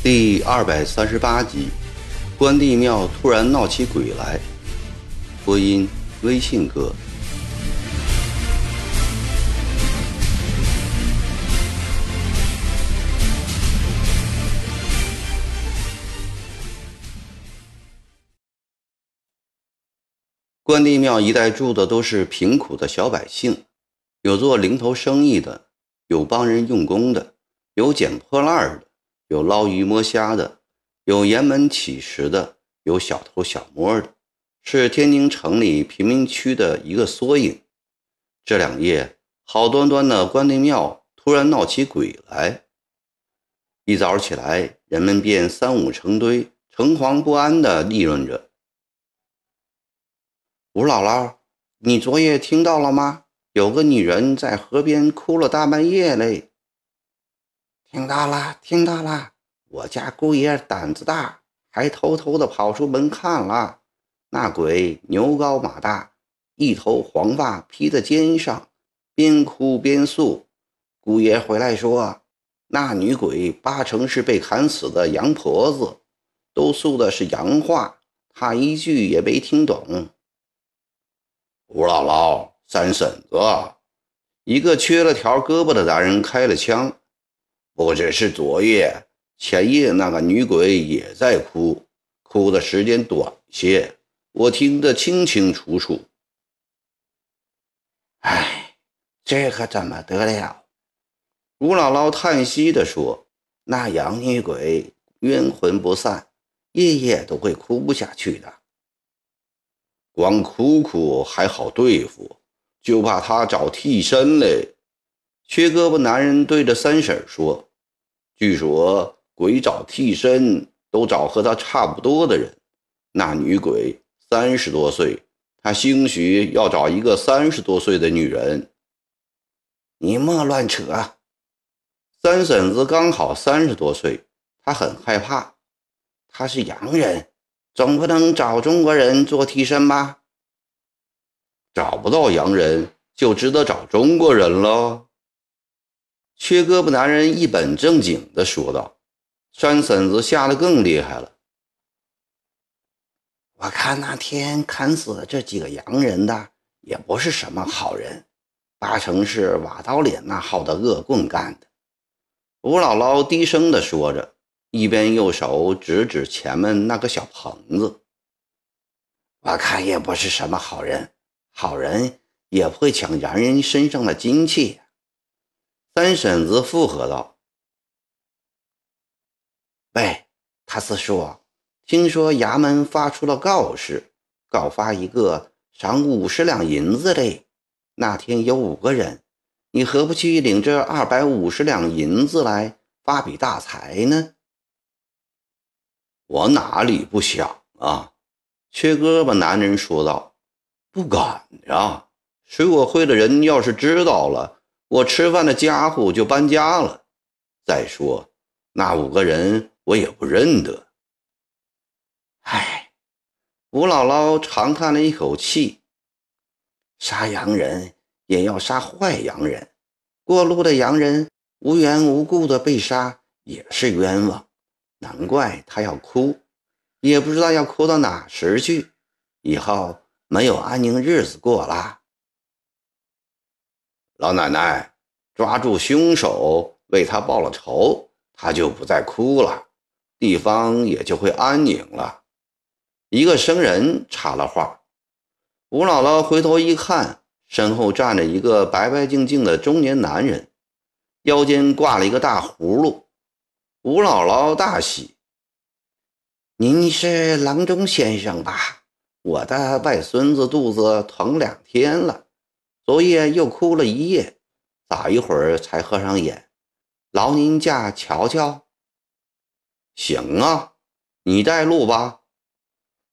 第二百三十八集，关帝庙突然闹起鬼来。播音：微信哥。关帝庙一带住的都是贫苦的小百姓，有做零头生意的，有帮人用工的，有捡破烂的。有捞鱼摸虾的，有沿门乞食的，有小偷小摸的，是天津城里贫民区的一个缩影。这两夜，好端端的关帝庙突然闹起鬼来。一早起来，人们便三五成堆、诚惶不安地议论着：“吴姥姥，你昨夜听到了吗？有个女人在河边哭了大半夜嘞。”听到了，听到了。我家姑爷胆子大，还偷偷的跑出门看了。那鬼牛高马大，一头黄发披在肩上，边哭边诉。姑爷回来说，那女鬼八成是被砍死的羊婆子，都诉的是洋话，他一句也没听懂。吴姥姥、三婶子，一个缺了条胳膊的男人开了枪。不只是昨夜，前夜那个女鬼也在哭，哭的时间短些，我听得清清楚楚。哎，这可怎么得了？吴姥姥叹息地说：“那洋女鬼冤魂不散，夜夜都会哭不下去的。光哭哭还好对付，就怕他找替身嘞。”缺胳膊男人对着三婶说。据说鬼找替身都找和他差不多的人。那女鬼三十多岁，他兴许要找一个三十多岁的女人。你莫乱扯。三婶子刚好三十多岁，她很害怕。她是洋人，总不能找中国人做替身吧？找不到洋人，就只得找中国人喽。缺胳膊男人一本正经地说道：“三婶子吓得更厉害了。我看那天砍死这几个洋人的也不是什么好人，八成是瓦刀脸那号的恶棍干的。”吴姥姥低声地说着，一边用手指指前面那个小棚子：“我看也不是什么好人，好人也不会抢洋人身上的金器。”三婶子附和道：“喂，他是说，听说衙门发出了告示，告发一个赏五十两银子的。那天有五个人，你何不去领这二百五十两银子来发笔大财呢？”我哪里不想啊？缺胳膊男人说道：“不敢呀，水果会的人要是知道了。”我吃饭的家伙就搬家了。再说，那五个人我也不认得。唉，吴姥姥长叹了一口气。杀洋人也要杀坏洋人，过路的洋人无缘无故的被杀也是冤枉。难怪他要哭，也不知道要哭到哪时去。以后没有安宁日子过啦。老奶奶，抓住凶手，为他报了仇，他就不再哭了，地方也就会安宁了。一个生人插了话。吴姥姥回头一看，身后站着一个白白净净的中年男人，腰间挂了一个大葫芦。吴姥姥大喜：“您是郎中先生吧？我的外孙子肚子疼两天了。”昨夜又哭了一夜，咋一会儿才合上眼？劳您驾瞧瞧。行啊，你带路吧。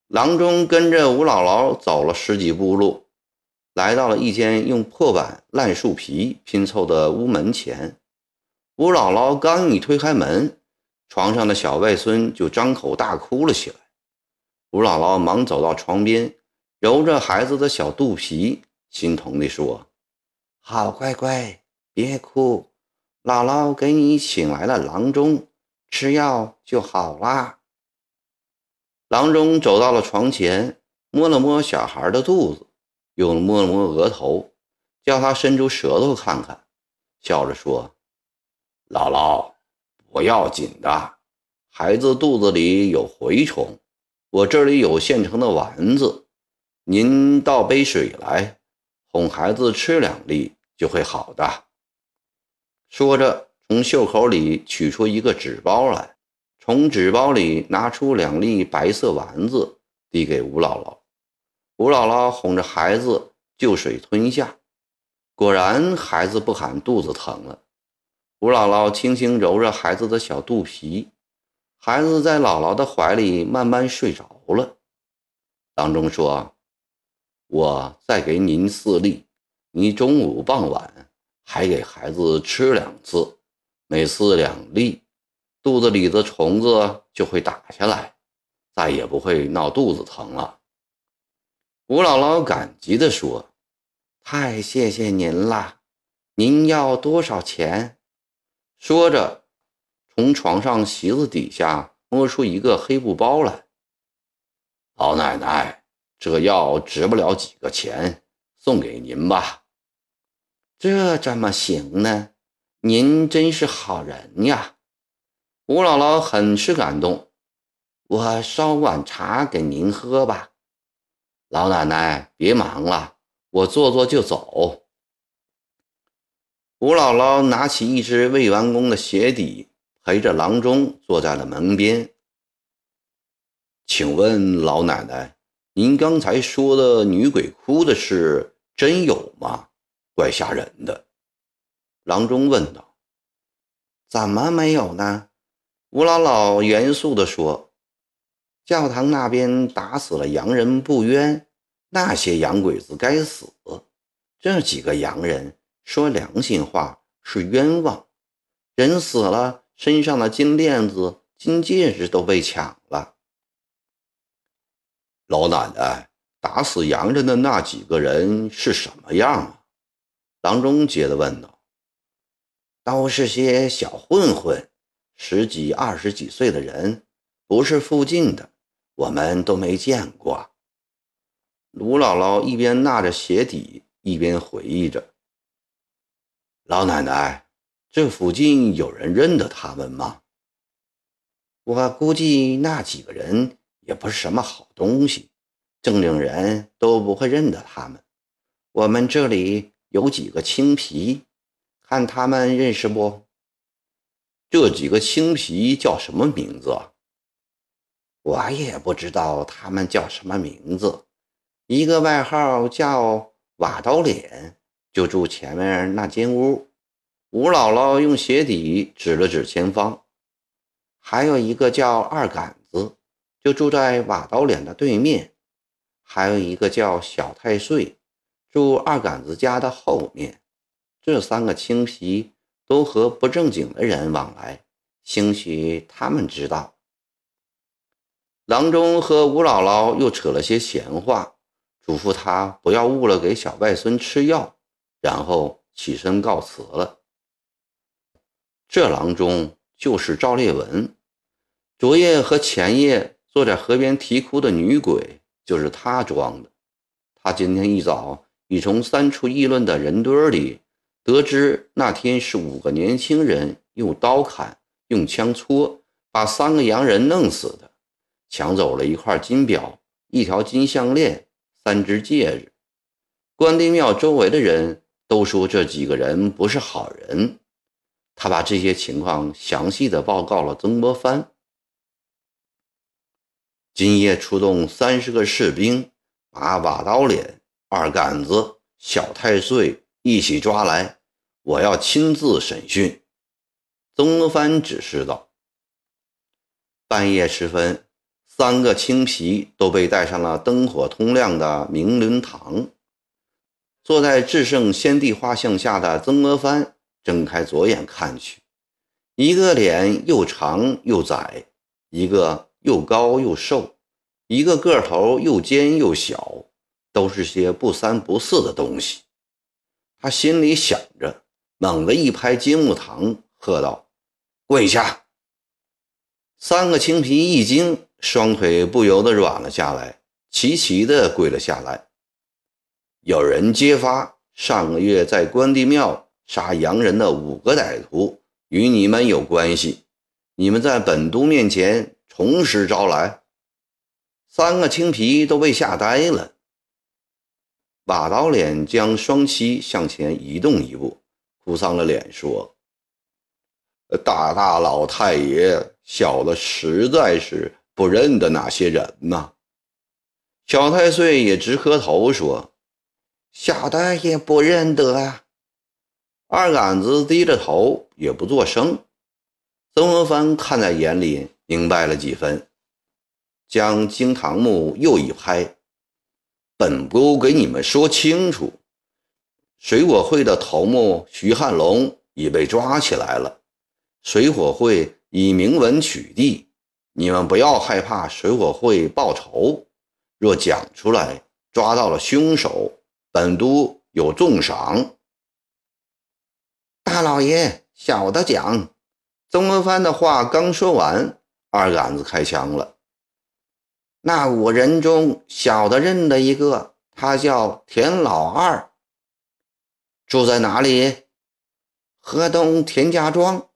郎中跟着吴姥姥走了十几步路，来到了一间用破板、烂树皮拼凑的屋门前。吴姥姥刚一推开门，床上的小外孙就张口大哭了起来。吴姥姥忙走到床边，揉着孩子的小肚皮，心疼地说：“好乖乖，别哭，姥姥给你请来了郎中，吃药就好啦。”郎中走到了床前，摸了摸小孩的肚子，又摸了摸额头，叫他伸出舌头看看，笑着说：“姥姥，不要紧的，孩子肚子里有蛔虫，我这里有现成的丸子，您倒杯水来，哄孩子吃两粒就会好的。”说着，从袖口里取出一个纸包来。从纸包里拿出两粒白色丸子，递给吴姥姥。吴姥姥哄着孩子就水吞下，果然孩子不喊肚子疼了。吴姥姥轻轻揉着孩子的小肚皮，孩子在姥姥的怀里慢慢睡着了。郎中说：“我再给您四粒，你中午傍晚还给孩子吃两次，每次两粒。”肚子里的虫子就会打下来，再也不会闹肚子疼了。吴姥姥感激地说：“太谢谢您了，您要多少钱？”说着，从床上席子底下摸出一个黑布包来。老奶奶，这药值不了几个钱，送给您吧。这怎么行呢？您真是好人呀！吴姥姥很是感动，我烧碗茶给您喝吧。老奶奶别忙了，我坐坐就走。吴姥姥拿起一只未完工的鞋底，陪着郎中坐在了门边。请问老奶奶，您刚才说的女鬼哭的事真有吗？怪吓人的。郎中问道：“怎么没有呢？”吴姥姥严肃地说：“教堂那边打死了洋人不冤，那些洋鬼子该死。这几个洋人说良心话是冤枉，人死了，身上的金链子、金戒指都被抢了。”老奶奶，打死洋人的那几个人是什么样啊？郎中接着问道：“都是些小混混。”十几、二十几岁的人，不是附近的，我们都没见过。卢姥姥一边纳着鞋底，一边回忆着：“老奶奶，这附近有人认得他们吗？”我估计那几个人也不是什么好东西，正经人都不会认得他们。我们这里有几个青皮，看他们认识不？这几个青皮叫什么名字？我也不知道他们叫什么名字。一个外号叫瓦刀脸，就住前面那间屋。吴姥姥用鞋底指了指前方。还有一个叫二杆子，就住在瓦刀脸的对面。还有一个叫小太岁，住二杆子家的后面。这三个青皮。都和不正经的人往来，兴许他们知道。郎中和吴姥姥又扯了些闲话，嘱咐他不要误了给小外孙吃药，然后起身告辞了。这郎中就是赵烈文，昨夜和前夜坐在河边啼哭的女鬼就是他装的。他今天一早已从三处议论的人堆里。得知那天是五个年轻人用刀砍、用枪戳，把三个洋人弄死的，抢走了一块金表、一条金项链、三只戒指。关帝庙周围的人都说这几个人不是好人。他把这些情况详细的报告了曾国藩。今夜出动三十个士兵，把瓦刀脸、二杆子、小太岁。一起抓来，我要亲自审讯。”曾国藩指示道。半夜时分，三个青皮都被带上了灯火通亮的明伦堂。坐在至圣先帝画像下的曾国藩睁开左眼看去，一个脸又长又窄，一个又高又瘦，一个个头又尖又小，都是些不三不四的东西。他心里想着，猛地一拍金木堂，喝道：“跪下！”三个青皮一惊，双腿不由得软了下来，齐齐的跪了下来。有人揭发，上个月在关帝庙杀洋人的五个歹徒与你们有关系，你们在本都面前从实招来。三个青皮都被吓呆了。瓦刀脸将双膝向前移动一步，哭丧了脸说：“大大老太爷。”小的实在是不认得那些人呐。小太岁也直磕头说：“小的也不认得。”啊。”二杆子低着头也不作声。曾国藩看在眼里，明白了几分，将惊堂木又一拍：“本不给你们说清楚，水火会的头目徐汉龙已被抓起来了，水火会。”以明文取缔，你们不要害怕水火会报仇。若讲出来，抓到了凶手，本都有重赏。大老爷，小的讲。曾国藩的话刚说完，二杆子开枪了。那五人中，小的认得一个，他叫田老二，住在哪里？河东田家庄。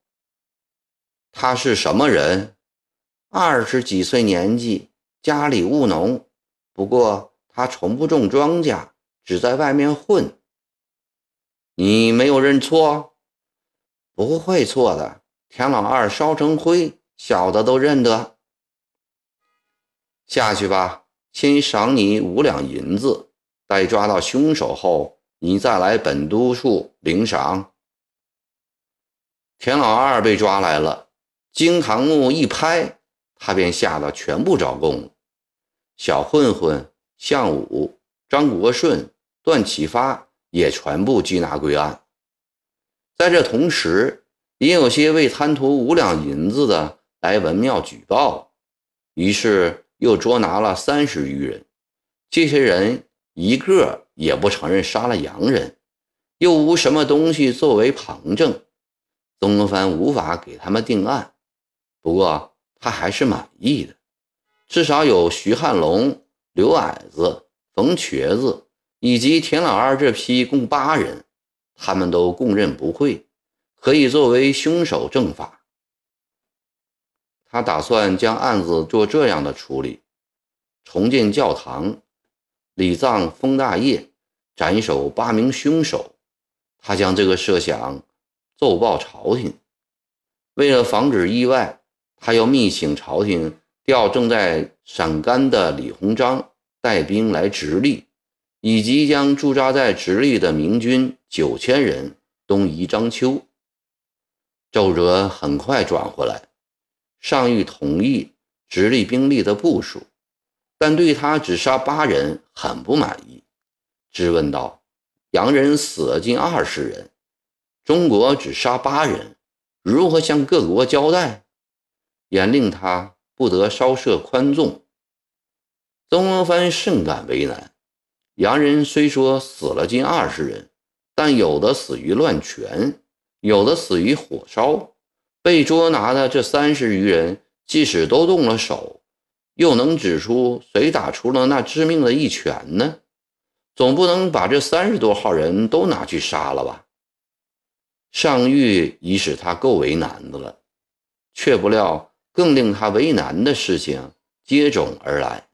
他是什么人？二十几岁年纪，家里务农，不过他从不种庄稼，只在外面混。你没有认错？不会错的。田老二烧成灰，小的都认得。下去吧，先赏你五两银子，待抓到凶手后，你再来本督处领赏。田老二被抓来了。惊堂木一拍，他便吓得全部招供。小混混项武、张国顺、段启发也全部缉拿归案。在这同时，也有些为贪图五两银子的来文庙举报，于是又捉拿了三十余人。这些人一个也不承认杀了洋人，又无什么东西作为旁证，曾国藩无法给他们定案。不过他还是满意的，至少有徐汉龙、刘矮子、冯瘸子以及田老二这批共八人，他们都供认不讳，可以作为凶手正法。他打算将案子做这样的处理：重建教堂，礼葬封大业，斩首八名凶手。他将这个设想奏报朝廷，为了防止意外。他又密请朝廷调正在陕甘的李鸿章带兵来直隶，以及将驻扎在直隶的明军九千人东移章丘。奏折很快转回来，上谕同意直隶兵力的部署，但对他只杀八人很不满意，质问道：“洋人死了近二十人，中国只杀八人，如何向各国交代？”严令他不得稍设宽纵。曾国藩甚感为难。洋人虽说死了近二十人，但有的死于乱拳，有的死于火烧。被捉拿的这三十余人，即使都动了手，又能指出谁打出了那致命的一拳呢？总不能把这三十多号人都拿去杀了吧？上谕已使他够为难的了，却不料。更令他为难的事情接踵而来。